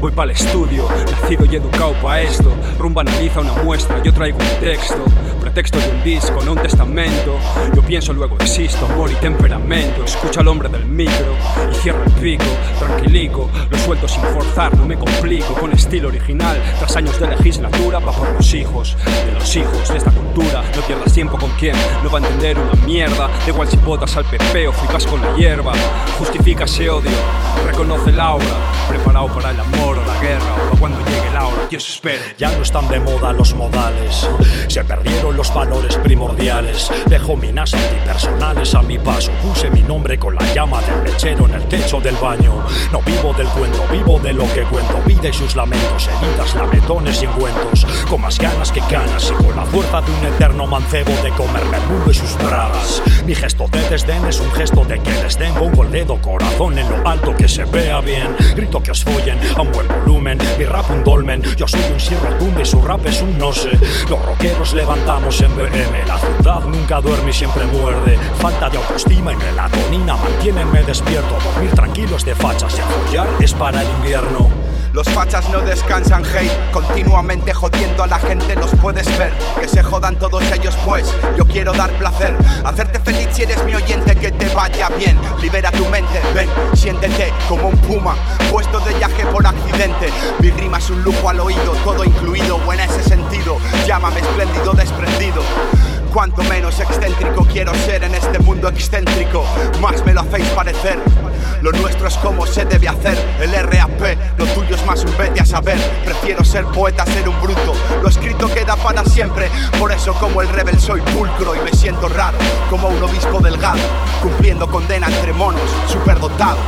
Voy para el estudio, nacido y educado para esto. Rumba analiza una muestra, yo traigo un texto. Pretexto de un disco, no un testamento. Yo pienso, luego existo, amor y temperamento. Escucha al hombre del micro y cierra el pico. Tranquilico, lo suelto sin forzar, no me complico. Con estilo original, tras años de legislatura, va por los hijos, de los hijos de esta cultura. No pierdas tiempo con quien no va a entender una mierda. Da igual si botas al PP o flipas con la hierba. Justifica ese odio, reconoce la obra. Preparado para el amor o la guerra, o cuando llegue la hora. Dios espere. Ya no están de moda los modales, se perdieron los valores primordiales. Dejo minas antipersonales a mi paso, puse mi nombre con la llama del lechero en el techo del baño. No vivo del cuento, vivo de lo que cuento. Vida y sus lamentos, heridas, lametones y engüentos. Con más ganas que ganas y con la fuerza de un eterno mancebo de comerme el mundo y sus bragas. Mi gesto de desdén es un gesto de que les con el dedo corazón en lo alto que se vea bien. Grito que os follen a un Mi rap un dolmen, yo soy un sí rotundo y su rap es un no sé. Los rockeros levantamos en BM. La ciudad nunca duerme y siempre muerde. Falta de autoestima y melatonina mantiénenme despierto. Dormir tranquilos de fachas y apoyar es para el invierno. Los fachas no descansan, hate, continuamente jodiendo a la gente los puedes ver. Que se jodan todos ellos, pues yo quiero dar placer. Hacerte feliz si eres mi oyente, que te vaya bien. Libera tu mente, ven, siéntete como un puma, puesto de viaje por accidente. Mi rima es un lujo al oído, todo incluido, o en ese sentido. Llámame espléndido, desprendido. Cuanto menos excéntrico quiero ser en este mundo excéntrico, más me lo hacéis parecer. Lo nuestro es como se debe hacer, el RAP, ser poeta, ser un bruto, lo escrito queda para siempre. Por eso, como el rebel, soy pulcro y me siento raro, como un obispo delgado, cumpliendo condena entre monos, superdotado.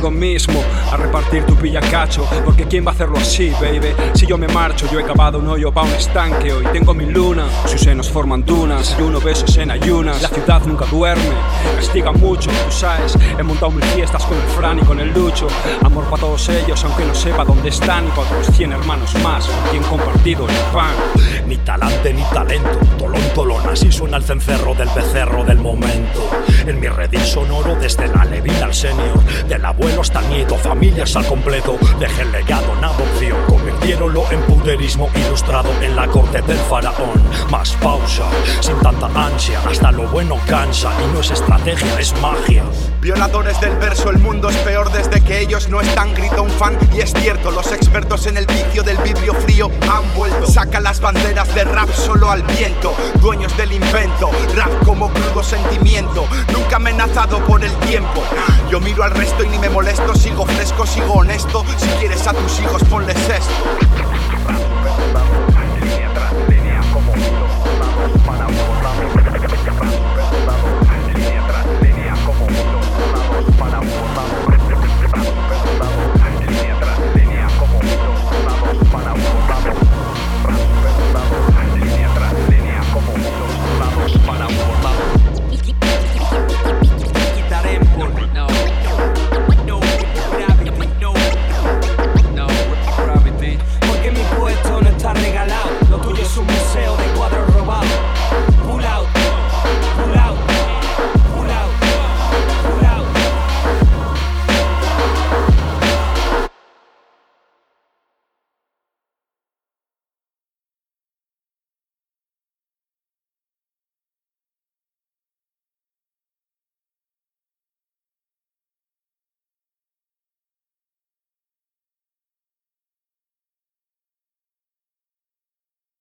Conmigo mismo repartir tu pillacacho Porque quién va a hacerlo así, baby Si yo me marcho, yo he cavado un hoyo pa' un estanque Hoy tengo mi luna, sus senos forman dunas Y uno besos en ayunas, la ciudad nunca duerme Castiga mucho, tú sabes He montado mil fiestas con el Fran y con el Lucho. Amor para todos ellos, aunque no sepa dónde están Y para otros 100 hermanos más con quien compartido el pan. Ni talante ni talento, tolón, tolón, así suena el cencerro del becerro del momento. En mi redil sonoro, desde la levina al senior, del abuelo hasta nieto, familias al completo. Dejé el legado en adopción, convirtiéronlo en puderismo ilustrado en la corte del faraón. Más pausa, sin tanta ansia, hasta lo bueno cansa y no es estrategia, es magia. Violadores del verso, el mundo es peor desde que ellos no están, grita un fan y es cierto, los expertos en el vicio del vidrio frío han vuelto. Sacan las banderas de rap solo al viento, dueños del invento, rap como crudo sentimiento, amenazado por el tiempo. Yo miro al resto y ni me molesto, sigo fresco, sigo honesto, si quieres a tus hijos ponles esto.